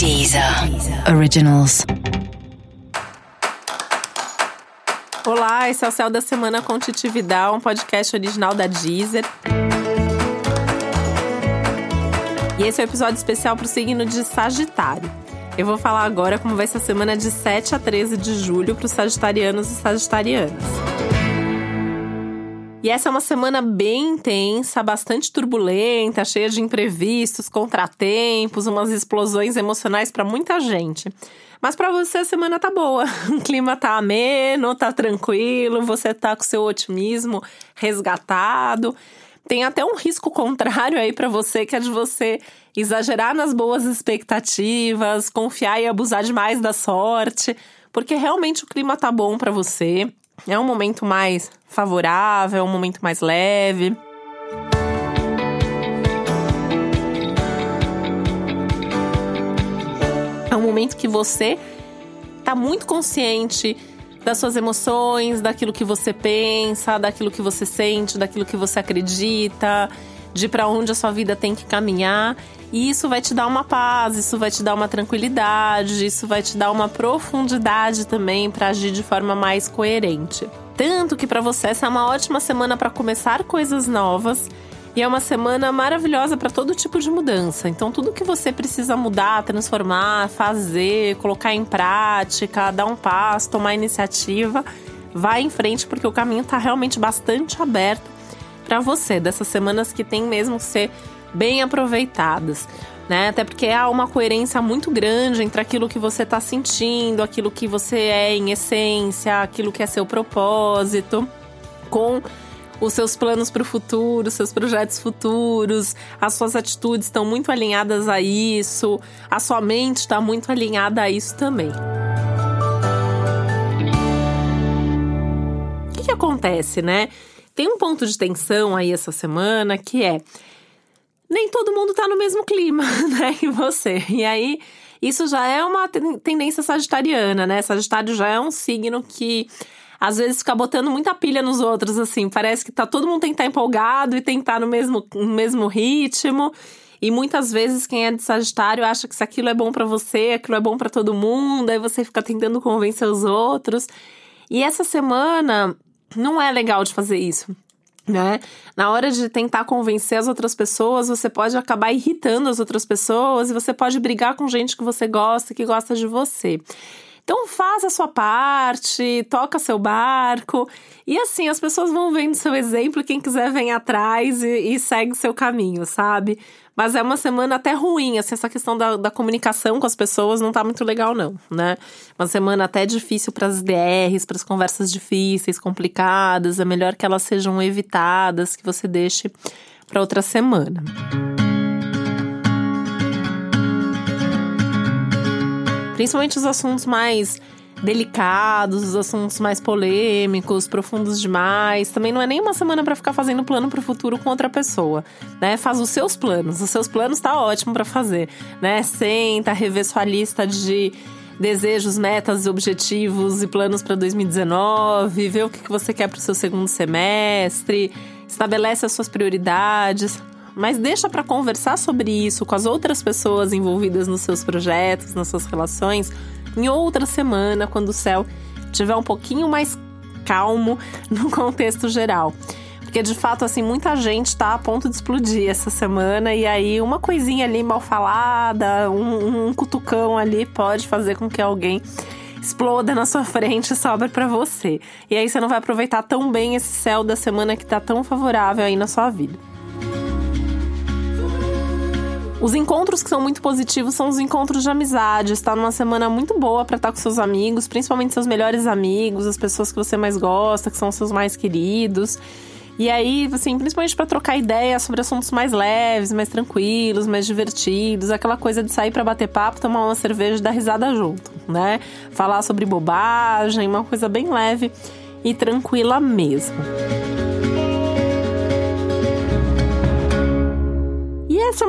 Deezer Originals. Olá, esse é o Céu da Semana com Titi Vidal, um podcast original da Deezer. E esse é o um episódio especial para o signo de Sagitário. Eu vou falar agora como vai ser a semana de 7 a 13 de julho para os sagitarianos e sagitarianas. E essa é uma semana bem intensa, bastante turbulenta, cheia de imprevistos, contratempos, umas explosões emocionais para muita gente. Mas para você a semana tá boa. O clima tá ameno, tá tranquilo, você tá com seu otimismo resgatado. Tem até um risco contrário aí para você, que é de você exagerar nas boas expectativas, confiar e abusar demais da sorte, porque realmente o clima tá bom para você. É um momento mais favorável, é um momento mais leve. É um momento que você tá muito consciente das suas emoções, daquilo que você pensa, daquilo que você sente, daquilo que você acredita, de para onde a sua vida tem que caminhar. E isso vai te dar uma paz, isso vai te dar uma tranquilidade, isso vai te dar uma profundidade também para agir de forma mais coerente. Tanto que para você essa é uma ótima semana para começar coisas novas. E é uma semana maravilhosa para todo tipo de mudança. Então, tudo que você precisa mudar, transformar, fazer, colocar em prática, dar um passo, tomar iniciativa, vai em frente, porque o caminho está realmente bastante aberto para você. Dessas semanas que tem mesmo que ser bem aproveitadas. Né? Até porque há uma coerência muito grande entre aquilo que você está sentindo, aquilo que você é em essência, aquilo que é seu propósito, com os seus planos para o futuro, seus projetos futuros, as suas atitudes estão muito alinhadas a isso, a sua mente está muito alinhada a isso também. O que, que acontece, né? Tem um ponto de tensão aí essa semana que é nem todo mundo tá no mesmo clima, né, que você. E aí, isso já é uma tendência sagitariana, né? Sagitário já é um signo que às vezes fica botando muita pilha nos outros, assim. Parece que tá todo mundo tem que estar tá empolgado e tem que estar tá no mesmo, no mesmo ritmo. E muitas vezes quem é de Sagitário acha que se aquilo é bom para você, aquilo é bom para todo mundo, aí você fica tentando convencer os outros. E essa semana não é legal de fazer isso né? Na hora de tentar convencer as outras pessoas, você pode acabar irritando as outras pessoas e você pode brigar com gente que você gosta, que gosta de você. Então faz a sua parte, toca seu barco e assim as pessoas vão vendo seu exemplo. Quem quiser vem atrás e, e segue seu caminho, sabe? Mas é uma semana até ruim, assim, essa questão da, da comunicação com as pessoas não tá muito legal, não, né? Uma semana até difícil para as DRs, para as conversas difíceis, complicadas. É melhor que elas sejam evitadas, que você deixe para outra semana. Principalmente os assuntos mais delicados, os assuntos mais polêmicos, profundos demais. Também não é nem uma semana para ficar fazendo plano para o futuro com outra pessoa, né? Faz os seus planos. Os seus planos tá ótimo para fazer, né? Senta, rever sua lista de desejos, metas, objetivos e planos para 2019, vê o que você quer para o seu segundo semestre, estabelece as suas prioridades, mas deixa para conversar sobre isso com as outras pessoas envolvidas nos seus projetos, nas suas relações, em outra semana, quando o céu estiver um pouquinho mais calmo no contexto geral. Porque de fato, assim, muita gente está a ponto de explodir essa semana, e aí uma coisinha ali mal falada, um, um cutucão ali pode fazer com que alguém exploda na sua frente e sobra para você. E aí você não vai aproveitar tão bem esse céu da semana que tá tão favorável aí na sua vida. Os encontros que são muito positivos são os encontros de amizade. Está numa semana muito boa para estar com seus amigos, principalmente seus melhores amigos, as pessoas que você mais gosta, que são seus mais queridos. E aí, assim, principalmente para trocar ideias sobre assuntos mais leves, mais tranquilos, mais divertidos, aquela coisa de sair para bater papo, tomar uma cerveja e dar risada junto, né? Falar sobre bobagem, uma coisa bem leve e tranquila mesmo.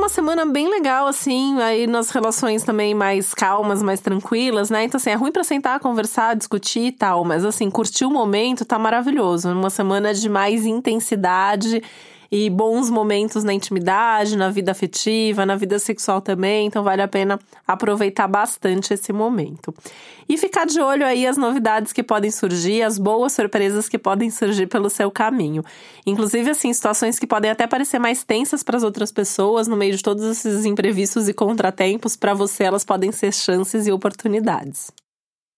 Uma semana bem legal, assim, aí nas relações também mais calmas, mais tranquilas, né? Então, assim, é ruim pra sentar, conversar, discutir e tal, mas, assim, curtir o momento tá maravilhoso. Uma semana de mais intensidade e bons momentos na intimidade, na vida afetiva, na vida sexual também. Então vale a pena aproveitar bastante esse momento. E ficar de olho aí as novidades que podem surgir, as boas surpresas que podem surgir pelo seu caminho. Inclusive, assim, situações que podem até parecer mais tensas para as outras pessoas, no meio de todos esses imprevistos e contratempos, para você elas podem ser chances e oportunidades.